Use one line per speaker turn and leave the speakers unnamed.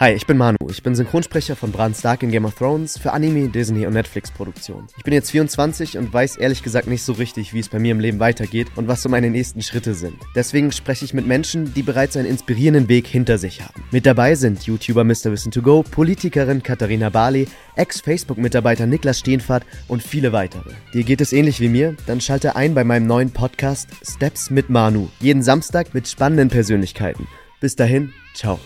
Hi, ich bin Manu. Ich bin Synchronsprecher von Bran Stark in Game of Thrones für Anime, Disney und Netflix-Produktionen. Ich bin jetzt 24 und weiß ehrlich gesagt nicht so richtig, wie es bei mir im Leben weitergeht und was so meine nächsten Schritte sind. Deswegen spreche ich mit Menschen, die bereits einen inspirierenden Weg hinter sich haben. Mit dabei sind YouTuber Mr. Wissen to Go, Politikerin Katharina Barley, Ex-Facebook-Mitarbeiter Niklas Steenfahrt und viele weitere. Dir geht es ähnlich wie mir? Dann schalte ein bei meinem neuen Podcast Steps mit Manu. Jeden Samstag mit spannenden Persönlichkeiten. Bis dahin, ciao.